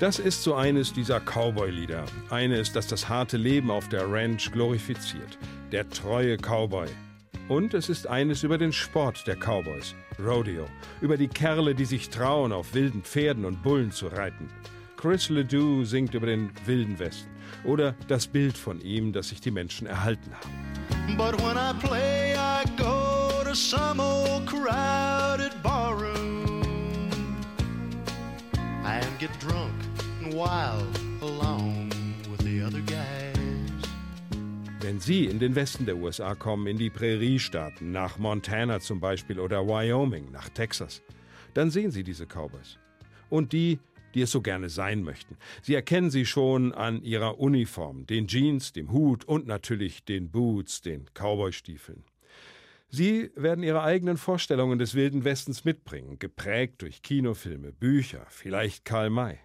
Das ist so eines dieser Cowboy-Lieder. Eines, das das harte Leben auf der Ranch glorifiziert. Der treue Cowboy. Und es ist eines über den Sport der Cowboys, Rodeo. Über die Kerle, die sich trauen, auf wilden Pferden und Bullen zu reiten. Chris Ledoux singt über den wilden Westen. Oder das Bild von ihm, das sich die Menschen erhalten haben. But when I play, I go to some old crowded barroom and get drunk Wenn Sie in den Westen der USA kommen, in die Präriestaaten, nach Montana zum Beispiel oder Wyoming, nach Texas, dann sehen Sie diese Cowboys. Und die, die es so gerne sein möchten. Sie erkennen sie schon an ihrer Uniform, den Jeans, dem Hut und natürlich den Boots, den Cowboystiefeln. Sie werden ihre eigenen Vorstellungen des Wilden Westens mitbringen, geprägt durch Kinofilme, Bücher, vielleicht Karl May.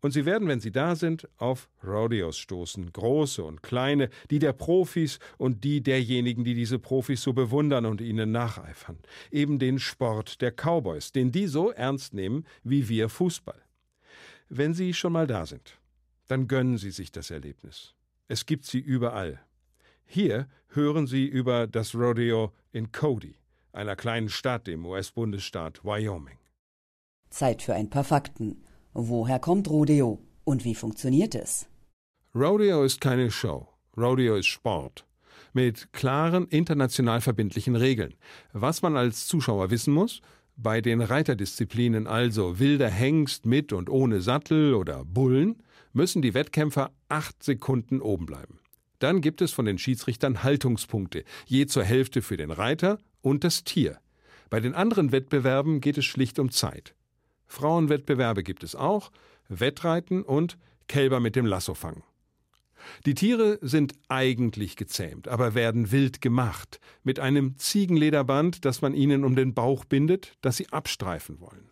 Und sie werden, wenn sie da sind, auf Rodeos stoßen, große und kleine, die der Profis und die derjenigen, die diese Profis so bewundern und ihnen nacheifern. Eben den Sport der Cowboys, den die so ernst nehmen wie wir Fußball. Wenn sie schon mal da sind, dann gönnen sie sich das Erlebnis. Es gibt sie überall. Hier hören sie über das Rodeo in Cody, einer kleinen Stadt im US-Bundesstaat Wyoming. Zeit für ein paar Fakten. Woher kommt Rodeo und wie funktioniert es? Rodeo ist keine Show. Rodeo ist Sport. Mit klaren, international verbindlichen Regeln. Was man als Zuschauer wissen muss, bei den Reiterdisziplinen, also wilder Hengst mit und ohne Sattel oder Bullen, müssen die Wettkämpfer acht Sekunden oben bleiben. Dann gibt es von den Schiedsrichtern Haltungspunkte, je zur Hälfte für den Reiter und das Tier. Bei den anderen Wettbewerben geht es schlicht um Zeit. Frauenwettbewerbe gibt es auch, Wettreiten und Kälber mit dem Lasso fangen. Die Tiere sind eigentlich gezähmt, aber werden wild gemacht, mit einem Ziegenlederband, das man ihnen um den Bauch bindet, das sie abstreifen wollen.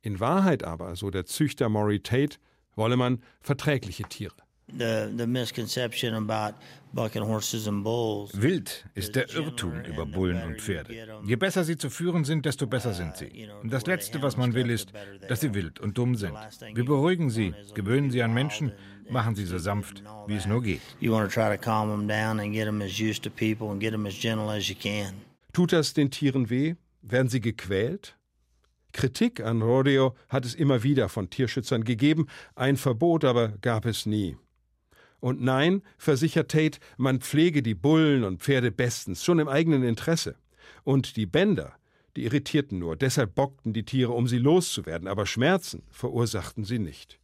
In Wahrheit aber, so der Züchter Maury Tate, wolle man verträgliche Tiere. The, the misconception about bucking horses and bulls. Wild ist der Irrtum über Bullen und Pferde. Je besser sie zu führen sind, desto besser sind sie. Und das Letzte, was man will, ist, dass sie wild und dumm sind. Wir beruhigen sie, gewöhnen sie an Menschen, machen sie so sanft, wie es nur geht. You want to try to calm them down and get them as used to people and get them as gentle as you can. Tut das den Tieren weh? Werden sie gequält? Kritik an Rodeo hat es immer wieder von Tierschützern gegeben, ein Verbot aber gab es nie. Und nein, versichert Tate, man pflege die Bullen und Pferde bestens, schon im eigenen Interesse. Und die Bänder, die irritierten nur, deshalb bockten die Tiere, um sie loszuwerden, aber Schmerzen verursachten sie nicht.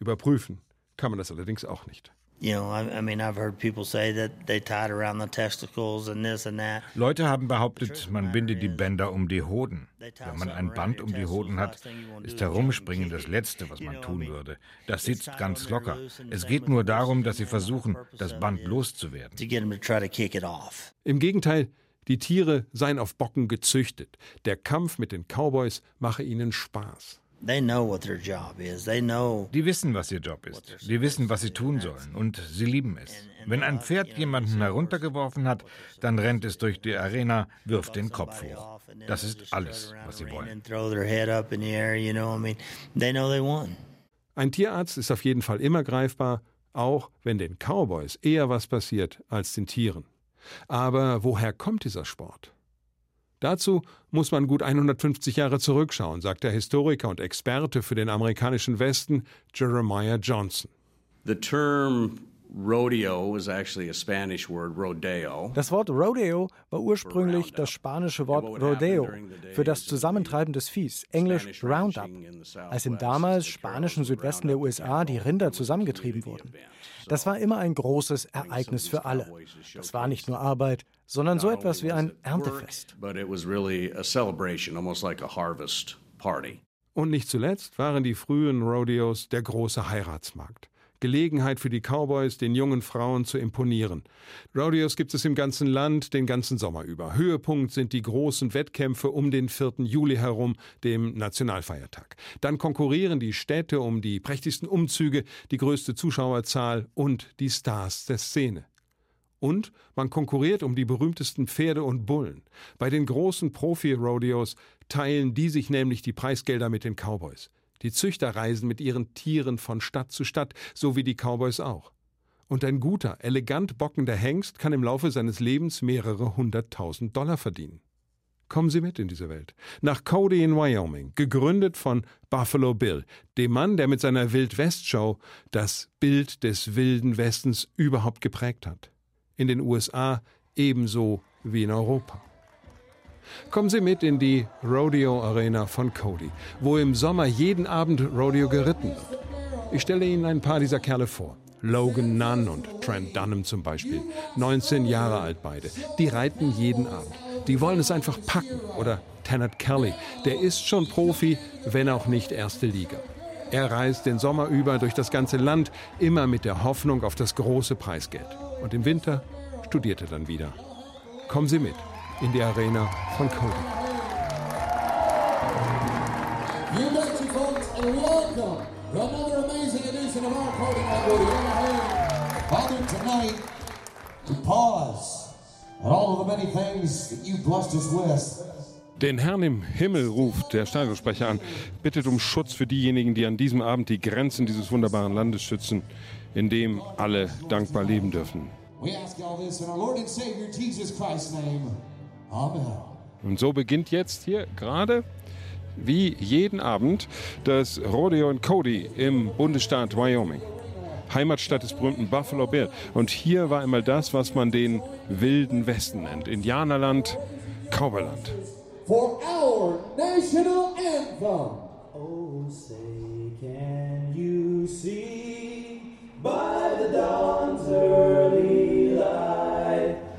Überprüfen kann man das allerdings auch nicht. You know, I, I mean, I've heard people say that they tied around the testicles and this and that. Leute haben behauptet, man bindet die Bänder um die Hoden. Wenn man ein Band um die Hoden hat, ist Herumspringen das Letzte, was man tun würde. Das sitzt ganz locker. Es geht nur darum, dass sie versuchen, das Band loszuwerden. Im Gegenteil, die Tiere seien auf Bocken gezüchtet. Der Kampf mit den Cowboys mache ihnen Spaß. They know what their job is. They know Die wissen, was ihr Job ist. Die wissen, was sie tun sollen. Und sie lieben es. Wenn ein Pferd jemanden heruntergeworfen hat, dann rennt es durch die Arena, wirft den Kopf hoch. Das ist alles, was sie wollen. and throw their head up in the air. You know, I mean, they know they won. Ein Tierarzt ist auf jeden Fall immer greifbar, auch wenn den Cowboys eher was passiert als den Tieren. Aber woher kommt dieser Sport? Dazu muss man gut 150 Jahre zurückschauen, sagt der Historiker und Experte für den amerikanischen Westen Jeremiah Johnson. The term Das Wort Rodeo war ursprünglich das spanische Wort Rodeo für das Zusammentreiben des Viehs, englisch Roundup, als im damals spanischen Südwesten der USA die Rinder zusammengetrieben wurden. Das war immer ein großes Ereignis für alle. Das war nicht nur Arbeit, sondern so etwas wie ein Erntefest. Und nicht zuletzt waren die frühen Rodeos der große Heiratsmarkt. Gelegenheit für die Cowboys, den jungen Frauen zu imponieren. Rodeos gibt es im ganzen Land den ganzen Sommer über. Höhepunkt sind die großen Wettkämpfe um den 4. Juli herum, dem Nationalfeiertag. Dann konkurrieren die Städte um die prächtigsten Umzüge, die größte Zuschauerzahl und die Stars der Szene. Und man konkurriert um die berühmtesten Pferde und Bullen. Bei den großen Profi-Rodeos teilen die sich nämlich die Preisgelder mit den Cowboys. Die Züchter reisen mit ihren Tieren von Stadt zu Stadt, so wie die Cowboys auch. Und ein guter, elegant bockender Hengst kann im Laufe seines Lebens mehrere hunderttausend Dollar verdienen. Kommen Sie mit in diese Welt. Nach Cody in Wyoming, gegründet von Buffalo Bill, dem Mann, der mit seiner Wild-West-Show das Bild des Wilden Westens überhaupt geprägt hat. In den USA ebenso wie in Europa. Kommen Sie mit in die Rodeo Arena von Cody, wo im Sommer jeden Abend Rodeo geritten wird. Ich stelle Ihnen ein paar dieser Kerle vor. Logan Nunn und Trent Dunham zum Beispiel. 19 Jahre alt beide. Die reiten jeden Abend. Die wollen es einfach packen. Oder Tennant Kelly. Der ist schon Profi, wenn auch nicht erste Liga. Er reist den Sommer über durch das ganze Land, immer mit der Hoffnung auf das große Preisgeld. Und im Winter studiert er dann wieder. Kommen Sie mit in die Arena von Cody. You bet you folks and welcome to another amazing edition of our Cody Rodeo. Bothered tonight to pause at all of the many things that you blessed us with. Den Herrn im Himmel ruft der Stadionsprecher an, bittet um Schutz für diejenigen, die an diesem Abend die Grenzen dieses wunderbaren Landes schützen, in dem alle dankbar leben dürfen. We ask all this in our Lord and Savior Jesus Christ's name. Amen. Und so beginnt jetzt hier gerade wie jeden Abend das Rodeo in Cody im Bundesstaat Wyoming. Heimatstadt des berühmten Buffalo Bill. Und hier war einmal das, was man den wilden Westen nennt. Indianerland, Cowboyland. For our national anthem. Oh, say, can you see by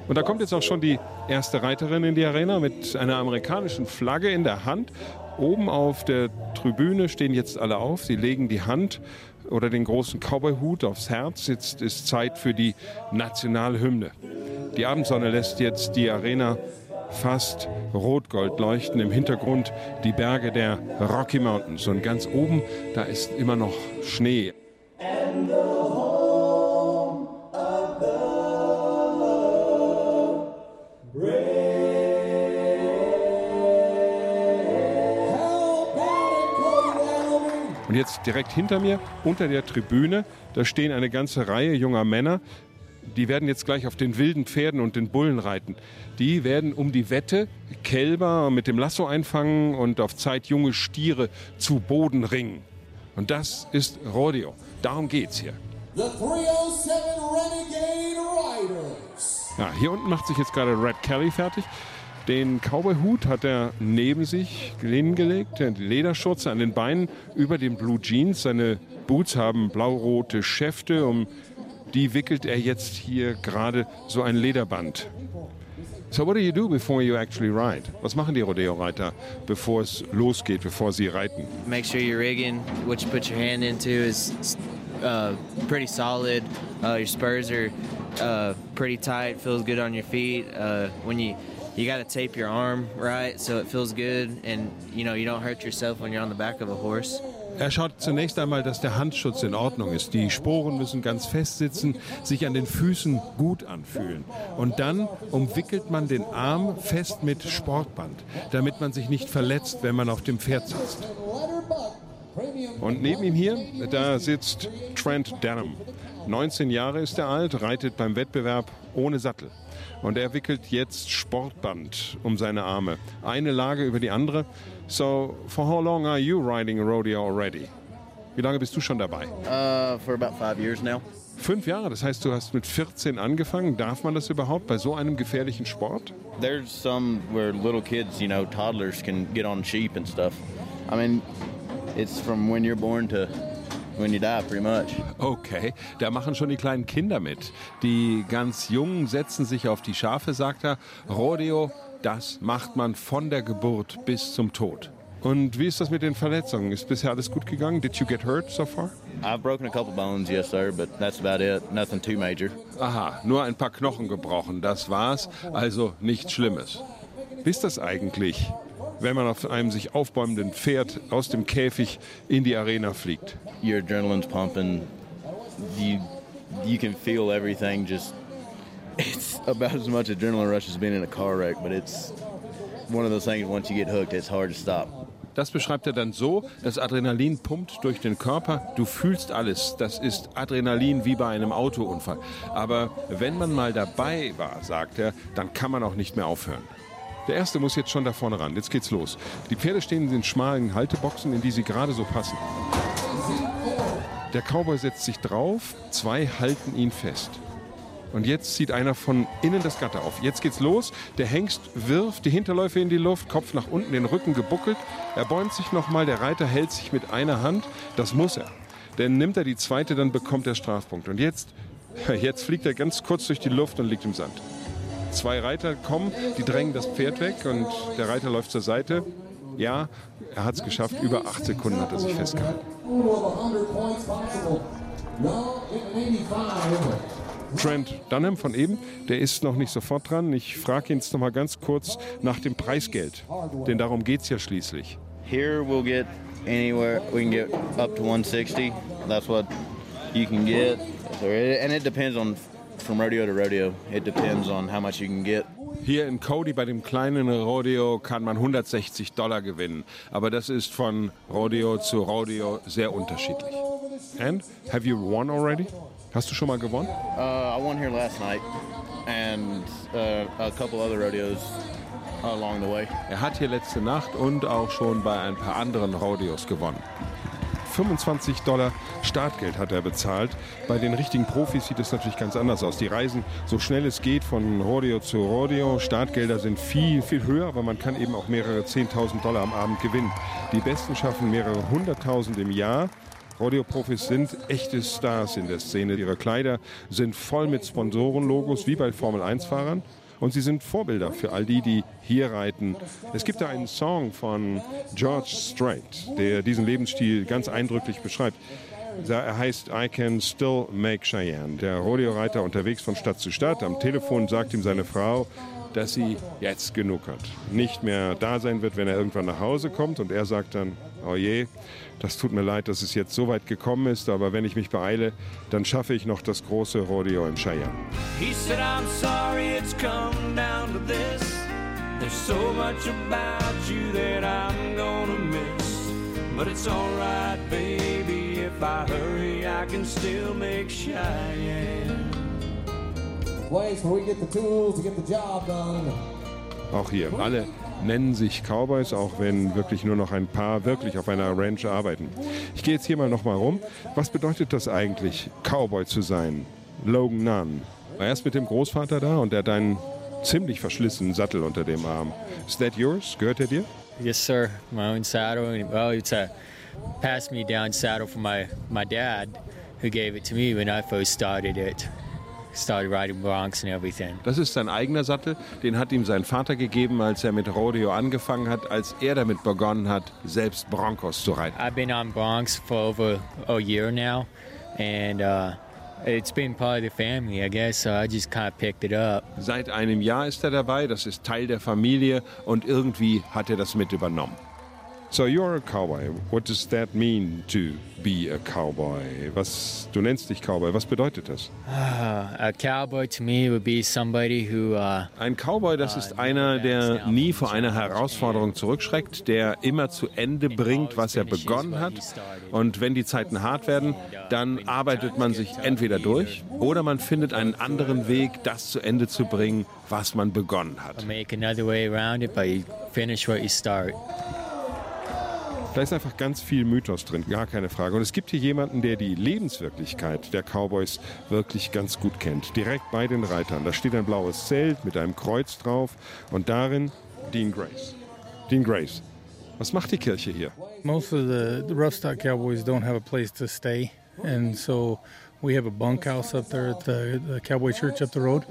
Und da kommt jetzt auch schon die erste Reiterin in die Arena mit einer amerikanischen Flagge in der Hand. Oben auf der Tribüne stehen jetzt alle auf. Sie legen die Hand oder den großen Cowboy-Hut aufs Herz. Jetzt ist Zeit für die nationale Hymne. Die Abendsonne lässt jetzt die Arena fast rot-gold leuchten. Im Hintergrund die Berge der Rocky Mountains. Und ganz oben, da ist immer noch Schnee. And Und jetzt direkt hinter mir, unter der Tribüne, da stehen eine ganze Reihe junger Männer. Die werden jetzt gleich auf den wilden Pferden und den Bullen reiten. Die werden um die Wette Kälber mit dem Lasso einfangen und auf Zeit junge Stiere zu Boden ringen. Und das ist Rodeo. Darum geht's hier. The 307 Renegade Riders. Ja, hier unten macht sich jetzt gerade Red Kelly fertig. Den Cowboy-Hut hat er neben sich hingelegt, die Lederschürze an den Beinen über den Blue Jeans. Seine Boots haben blau-rote Schäfte, um die wickelt er jetzt hier gerade so ein Lederband. So what do you do before you actually ride? Was machen die Rodeo-Reiter, bevor es losgeht, bevor sie reiten? make sure your rigging, what you put your hand into, is uh, pretty solid. Uh, your spurs are uh, pretty tight, feels good on your feet. Uh, when you you got to tape your arm right so it feels good, and you know you don't hurt yourself when you're on the back of a horse. Er schaut zunächst einmal, dass der Handschutz in Ordnung ist. Die Sporen müssen ganz fest sitzen, sich an den Füßen gut anfühlen. Und dann umwickelt man den Arm fest mit Sportband, damit man sich nicht verletzt, wenn man auf dem Pferd sitzt. Und neben ihm hier, da sitzt Trent Denham. 19 Jahre ist er alt, reitet beim Wettbewerb ohne Sattel. Und er wickelt jetzt Sportband um seine Arme. Eine Lage über die andere. So, for how long are you riding a rodeo already? Wie lange bist du schon dabei? Uh, for about five years now. Fünf Jahre, das heißt, du hast mit 14 angefangen. Darf man das überhaupt bei so einem gefährlichen Sport? There's some where little kids, you know, toddlers can get on sheep and stuff. I mean, it's from when you're born to when you die, pretty much. Okay, da machen schon die kleinen Kinder mit. Die ganz Jungen setzen sich auf die Schafe, sagt er. Rodeo, das macht man von der Geburt bis zum Tod. Und wie ist das mit den Verletzungen? Ist bisher alles gut gegangen? Did you get hurt so far? I've broken a couple bones, yes, sir, but that's about it. Nothing too major. Aha, nur ein paar Knochen gebrochen, das war's. Also nichts Schlimmes. Wie ist das eigentlich, wenn man auf einem sich aufbäumenden Pferd aus dem Käfig in die Arena fliegt? Your adrenaline's pumping. You you can feel everything just. It's about as much adrenaline rush as being in a car wreck, but it's one of those things. Once you get hooked, it's hard to stop. Das beschreibt er dann so, das Adrenalin pumpt durch den Körper, du fühlst alles. Das ist Adrenalin wie bei einem Autounfall. Aber wenn man mal dabei war, sagt er, dann kann man auch nicht mehr aufhören. Der erste muss jetzt schon da vorne ran. Jetzt geht's los. Die Pferde stehen in den schmalen Halteboxen, in die sie gerade so passen. Der Cowboy setzt sich drauf, zwei halten ihn fest. Und jetzt zieht einer von innen das Gatter auf. Jetzt geht's los. Der Hengst wirft die Hinterläufe in die Luft, Kopf nach unten, den Rücken gebuckelt. Er bäumt sich nochmal. Der Reiter hält sich mit einer Hand. Das muss er. Denn nimmt er die zweite, dann bekommt er Strafpunkt. Und jetzt, jetzt fliegt er ganz kurz durch die Luft und liegt im Sand. Zwei Reiter kommen, die drängen das Pferd weg und der Reiter läuft zur Seite. Ja, er hat es geschafft. Über acht Sekunden hat er sich festgehalten. Trent Dunham von eben, der ist noch nicht sofort dran. Ich frage ihn jetzt noch mal ganz kurz nach dem Preisgeld, denn darum geht es ja schließlich. Here we'll get anywhere we can get up to 160. That's what you can get, and it depends on from rodeo to rodeo. It depends on how much you can get. Hier in Cody bei dem kleinen Rodeo kann man 160 Dollar gewinnen, aber das ist von Rodeo zu Rodeo sehr unterschiedlich. And have you won already? Hast du schon mal gewonnen? Uh, I won here last night and uh, a couple other rodeos along the way. Er hat hier letzte Nacht und auch schon bei ein paar anderen Rodeos gewonnen. 25 Dollar Startgeld hat er bezahlt. Bei den richtigen Profis sieht es natürlich ganz anders aus. Die reisen so schnell es geht von Rodeo zu Rodeo. Startgelder sind viel, viel höher, aber man kann eben auch mehrere 10.000 Dollar am Abend gewinnen. Die Besten schaffen mehrere hunderttausend im Jahr. Rodeo-Profis sind echte Stars in der Szene. Ihre Kleider sind voll mit Sponsorenlogos, wie bei Formel-1-Fahrern. Und sie sind Vorbilder für all die, die hier reiten. Es gibt da einen Song von George Strait, der diesen Lebensstil ganz eindrücklich beschreibt. Er heißt I Can Still Make Cheyenne. Der Rodeo-Reiter unterwegs von Stadt zu Stadt. Am Telefon sagt ihm seine Frau, dass sie jetzt genug hat. Nicht mehr da sein wird, wenn er irgendwann nach Hause kommt. Und er sagt dann, oh je, das tut mir leid, dass es jetzt so weit gekommen ist, aber wenn ich mich beeile, dann schaffe ich noch das große Rodeo in Cheyenne. He said, I'm sorry it's come down to this. There's so much about you that I'm gonna miss. But it's alright, baby, if I hurry, I can still make Cheyenne. Auch hier, alle nennen sich Cowboys, auch wenn wirklich nur noch ein paar wirklich auf einer Ranch arbeiten. Ich gehe jetzt hier mal nochmal rum. Was bedeutet das eigentlich, Cowboy zu sein? Logan Nunn. War erst mit dem Großvater da und der hat einen ziemlich verschlissenen Sattel unter dem Arm. Is that yours? Gehört er dir? Yes, sir. My own saddle. Well, it's a passed me down saddle from my, my dad, who gave it to me when I first started it. Started riding broncs and everything. Das ist sein eigener Sattel, den hat ihm sein Vater gegeben, als er mit Rodeo angefangen hat, als er damit begonnen hat, selbst Broncos zu reiten. I've been on broncs for over a year now, and uh, it's been part of the family, I guess. So I just kind of picked it up. Seit einem Jahr ist er dabei, das ist Teil der Familie und irgendwie hat er das mit übernommen. So you're a cowboy. What does that mean to be a cowboy? Was du nennst dich Cowboy. Was bedeutet das? Uh, a cowboy to me would be somebody who. Uh, Ein Cowboy, das ist einer, der nie vor einer Herausforderung zurückschreckt, der immer zu Ende bringt, was er begonnen hat. Und wenn die Zeiten hart werden, dann arbeitet man sich entweder durch oder man findet einen anderen Weg, das zu Ende zu bringen, was man begonnen hat. make another way around it, but you finish what you start. Da ist einfach ganz viel Mythos drin, gar keine Frage. Und es gibt hier jemanden, der die Lebenswirklichkeit der Cowboys wirklich ganz gut kennt. Direkt bei den Reitern. Da steht ein blaues Zelt mit einem Kreuz drauf und darin Dean Grace. Dean Grace, was macht die Kirche hier? Most of the, the rough stock cowboys don't have a place to stay, and so we have a bunkhouse up there at the, the cowboy church up the road.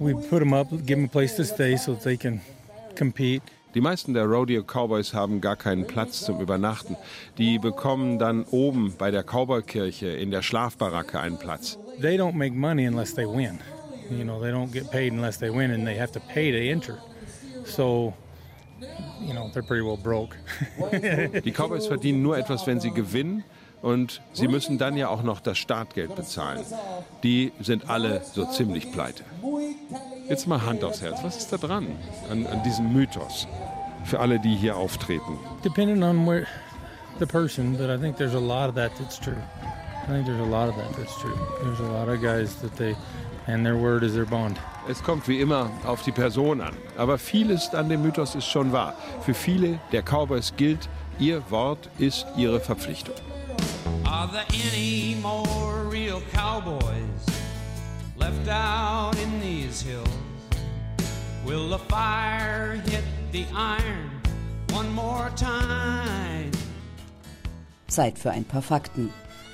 We put them up, give them a place to stay so that they can compete. Die meisten der Rodeo Cowboys haben gar keinen Platz zum Übernachten. Die bekommen dann oben bei der Cowboykirche in der Schlafbaracke einen Platz. They don't make money unless they win. You know, they don't get paid unless they win, and they have to pay to enter. So, you know, they're pretty well broke. Die Cowboys verdienen nur etwas, wenn sie gewinnen. Und sie müssen dann ja auch noch das Startgeld bezahlen. Die sind alle so ziemlich pleite. Jetzt mal Hand aufs Herz. Was ist da dran an, an diesem Mythos für alle, die hier auftreten? Depending on where the person, but I think there's a lot of that that's true. I think there's a lot of that that's true. There's a lot of guys that they, and their word is their bond. Es kommt wie immer auf die Person an. Aber vieles an dem Mythos ist schon wahr. Für viele der Cowboys gilt, ihr Wort ist ihre Verpflichtung. Are there any more real cowboys left out in these hills? Will the fire hit the iron one more time? Zeit für ein paar Fakten.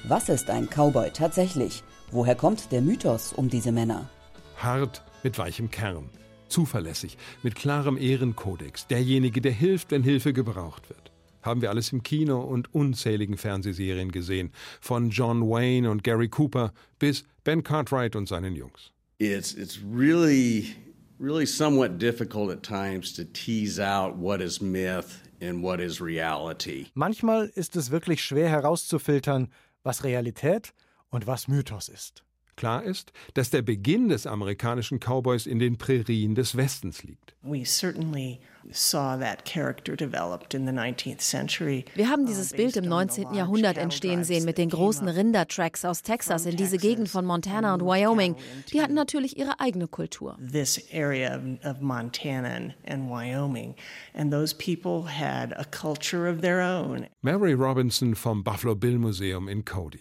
Was ist ein Cowboy tatsächlich? Woher kommt der Mythos um diese Männer? Hart mit weichem Kern. Zuverlässig, mit klarem Ehrenkodex. Derjenige, der hilft, wenn Hilfe gebraucht wird. Haben wir alles im Kino und unzähligen Fernsehserien gesehen. Von John Wayne und Gary Cooper bis Ben Cartwright und seinen Jungs. It's, it's really, really somewhat difficult at times to tease out what is myth and what is reality. Manchmal ist es wirklich schwer herauszufiltern, was Realität und was Mythos ist. Klar ist, dass der Beginn des amerikanischen Cowboys in den Prärien des Westens liegt. We certainly saw that character developed in the 19th century. Wir haben dieses Bild im 19. Jahrhundert entstehen sehen mit den großen Rindertracks aus Texas in diese Gegend von Montana und Wyoming. Die hatten natürlich ihre eigene Kultur. This area of, of Montana and Wyoming and those people had a culture of their own. Mary Robinson vom Buffalo Bill Museum in Cody.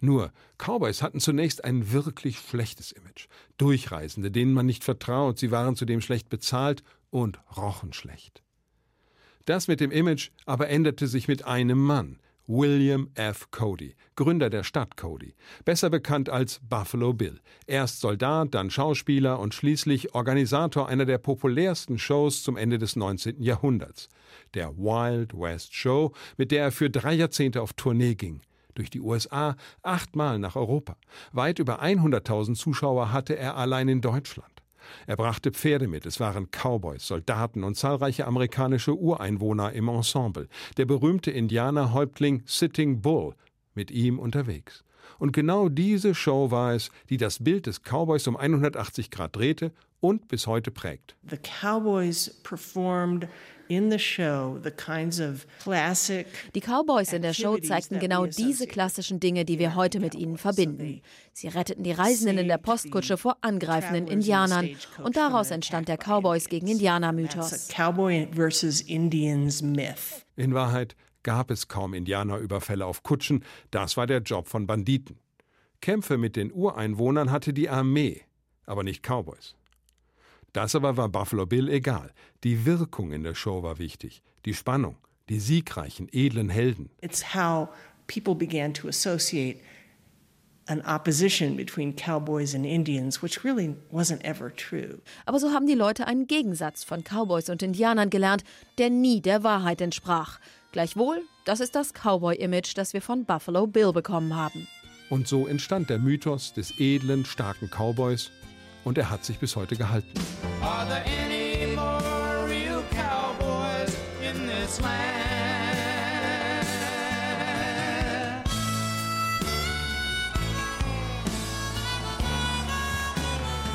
Nur, Cowboys hatten zunächst ein wirklich schlechtes Image. Durchreisende, denen man nicht vertraut, sie waren zudem schlecht bezahlt und rochen schlecht. Das mit dem Image aber änderte sich mit einem Mann, William F. Cody, Gründer der Stadt Cody, besser bekannt als Buffalo Bill. Erst Soldat, dann Schauspieler und schließlich Organisator einer der populärsten Shows zum Ende des 19. Jahrhunderts, der Wild West Show, mit der er für drei Jahrzehnte auf Tournee ging durch die USA, achtmal nach Europa. Weit über 100.000 Zuschauer hatte er allein in Deutschland. Er brachte Pferde mit, es waren Cowboys, Soldaten und zahlreiche amerikanische Ureinwohner im Ensemble. Der berühmte Indianerhäuptling Sitting Bull mit ihm unterwegs. Und genau diese Show war es, die das Bild des Cowboys um 180 Grad drehte und bis heute prägt. The Cowboys performed die Cowboys in der Show zeigten genau diese klassischen Dinge, die wir heute mit ihnen verbinden. Sie retteten die Reisenden in der Postkutsche vor angreifenden Indianern und daraus entstand der Cowboys gegen Indianer-Mythos. In Wahrheit gab es kaum Indianerüberfälle auf Kutschen, das war der Job von Banditen. Kämpfe mit den Ureinwohnern hatte die Armee, aber nicht Cowboys. Das aber war Buffalo Bill egal. Die Wirkung in der Show war wichtig, die Spannung, die siegreichen, edlen Helden. It's how people began to associate an opposition between cowboys and Indians, which really wasn't ever true. Aber so haben die Leute einen Gegensatz von Cowboys und Indianern gelernt, der nie der Wahrheit entsprach. Gleichwohl, das ist das Cowboy-Image, das wir von Buffalo Bill bekommen haben. Und so entstand der Mythos des edlen, starken Cowboys und er hat sich bis heute gehalten. Are there any more real cowboys in this land?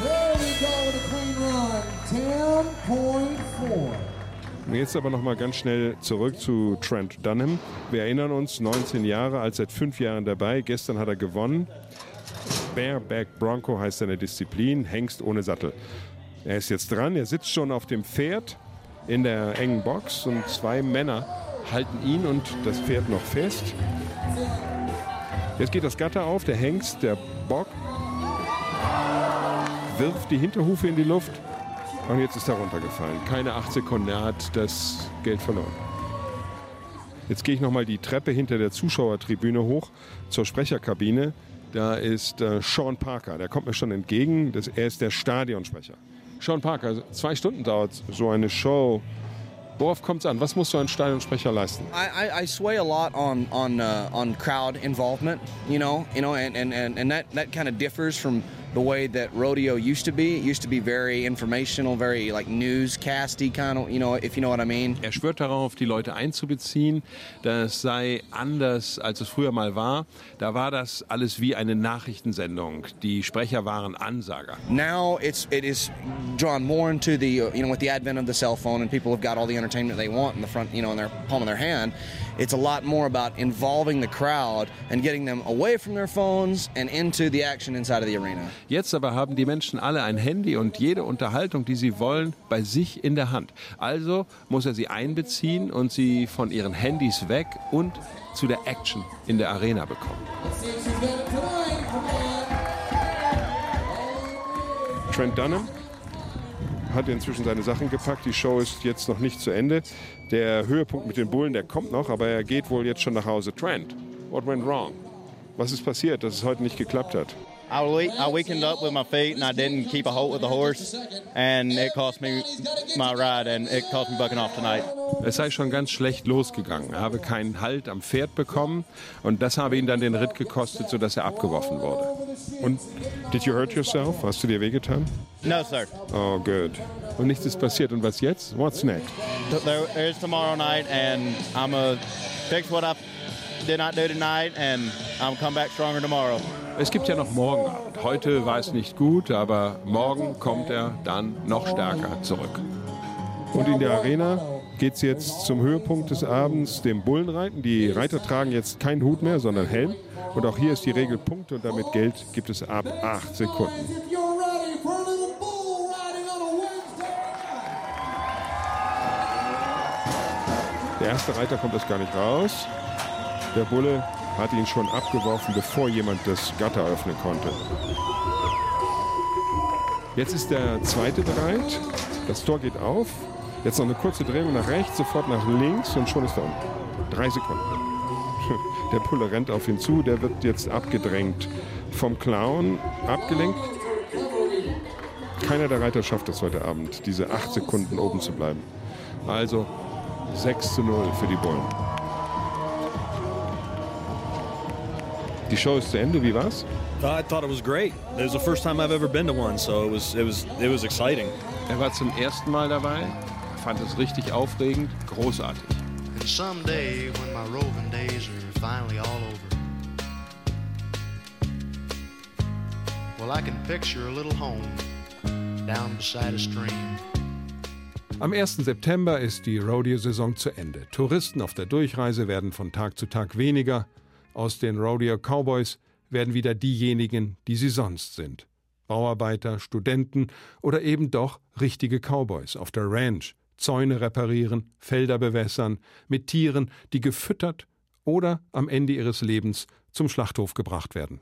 There we go, the clean run, 10.4. Jetzt aber noch mal ganz schnell zurück zu Trent Dunham. Wir erinnern uns, 19 Jahre, alt seit fünf Jahren dabei. Gestern hat er gewonnen. Bareback Bronco heißt seine Disziplin, Hengst ohne Sattel. Er ist jetzt dran, er sitzt schon auf dem Pferd in der engen Box und zwei Männer halten ihn und das Pferd noch fest. Jetzt geht das Gatter auf, der Hengst, der Bock, wirft die Hinterhufe in die Luft und jetzt ist er runtergefallen. Keine acht Sekunden, er hat das Geld verloren. Jetzt gehe ich nochmal die Treppe hinter der Zuschauertribüne hoch zur Sprecherkabine. Da ist äh, Sean Parker, der kommt mir schon entgegen. Das, er ist der Stadionsprecher. Sean Parker, zwei Stunden dauert so eine Show. Worauf kommt es an? Was muss so ein Stadionsprecher leisten? I, I, I sway a lot on on uh, on crowd involvement, you know, you know, and and and that that kind of differs from the way that rodeo used to be. It used to be very informational, very like newscasty kind of, you know, if you know what I mean. Er schwört darauf, die Leute einzubeziehen. Das sei anders, als es früher mal war. Da war das alles wie eine Nachrichtensendung. Die Sprecher waren Ansager. Now it's it is drawn more into the uh, you know with the advent of the cell phone and people have got all the entertainment they want in the front, you know, in their palm of their hand. It's a lot more about involving the crowd and getting them away from their phones and into the action inside of the arena. Jetzt aber haben die Menschen alle ein Handy und jede Unterhaltung, die sie wollen, bei sich in der Hand. Also muss er sie einbeziehen und sie von ihren Handys weg und zu der Action in der Arena bekommen. Trent Dunham hat inzwischen seine Sachen gepackt. Die Show ist jetzt noch nicht zu Ende. Der Höhepunkt mit den Bullen, der kommt noch, aber er geht wohl jetzt schon nach Hause. Trent, what went wrong? Was ist passiert, dass es heute nicht geklappt hat? I, we- I weakened up with my feet and I didn't keep a hold with the horse, and it cost me my ride and it cost me bucking off tonight. Es sei schon ganz schlecht losgegangen. Er habe keinen Halt am Pferd bekommen und das habe ihn dann den Ritt gekostet, sodass er abgeworfen wurde. Und did you hurt yourself? Hast du dir wehgetan? No, sir. Oh, good. Und nichts ist passiert. Und was jetzt? What's next? There, there's tomorrow night, and I'm gonna fix what I did not do tonight, and I'm come back stronger tomorrow. Es gibt ja noch morgen Abend. Heute war es nicht gut, aber morgen kommt er dann noch stärker zurück. Und in der Arena geht es jetzt zum Höhepunkt des Abends, dem Bullenreiten. Die Reiter tragen jetzt keinen Hut mehr, sondern Helm. Und auch hier ist die Regel Punkte und damit Geld gibt es ab acht Sekunden. Der erste Reiter kommt erst gar nicht raus. Der Bulle hat ihn schon abgeworfen, bevor jemand das Gatter öffnen konnte. Jetzt ist der zweite bereit. Das Tor geht auf. Jetzt noch eine kurze Drehung nach rechts, sofort nach links und schon ist er unten. Drei Sekunden. Der Bulle rennt auf ihn zu. Der wird jetzt abgedrängt vom Clown, abgelenkt. Keiner der Reiter schafft es heute Abend, diese acht Sekunden oben zu bleiben. Also 6 zu 0 für die Bullen. Die Show ist zu Ende, wie war's? I thought it was great. It was the first time I've ever been to one, so it was it was it was exciting. Er war zum ersten Mal dabei, fand es richtig aufregend, großartig. And someday, when my roving days are finally all over, well, I can picture a little home down beside a stream. Am 1. September ist die Rodeo-Saison zu Ende. Touristen auf der Durchreise werden von Tag zu Tag weniger. Aus den Rodeo Cowboys werden wieder diejenigen, die sie sonst sind. Bauarbeiter, Studenten oder eben doch richtige Cowboys auf der Ranch, Zäune reparieren, Felder bewässern, mit Tieren, die gefüttert oder am Ende ihres Lebens zum Schlachthof gebracht werden.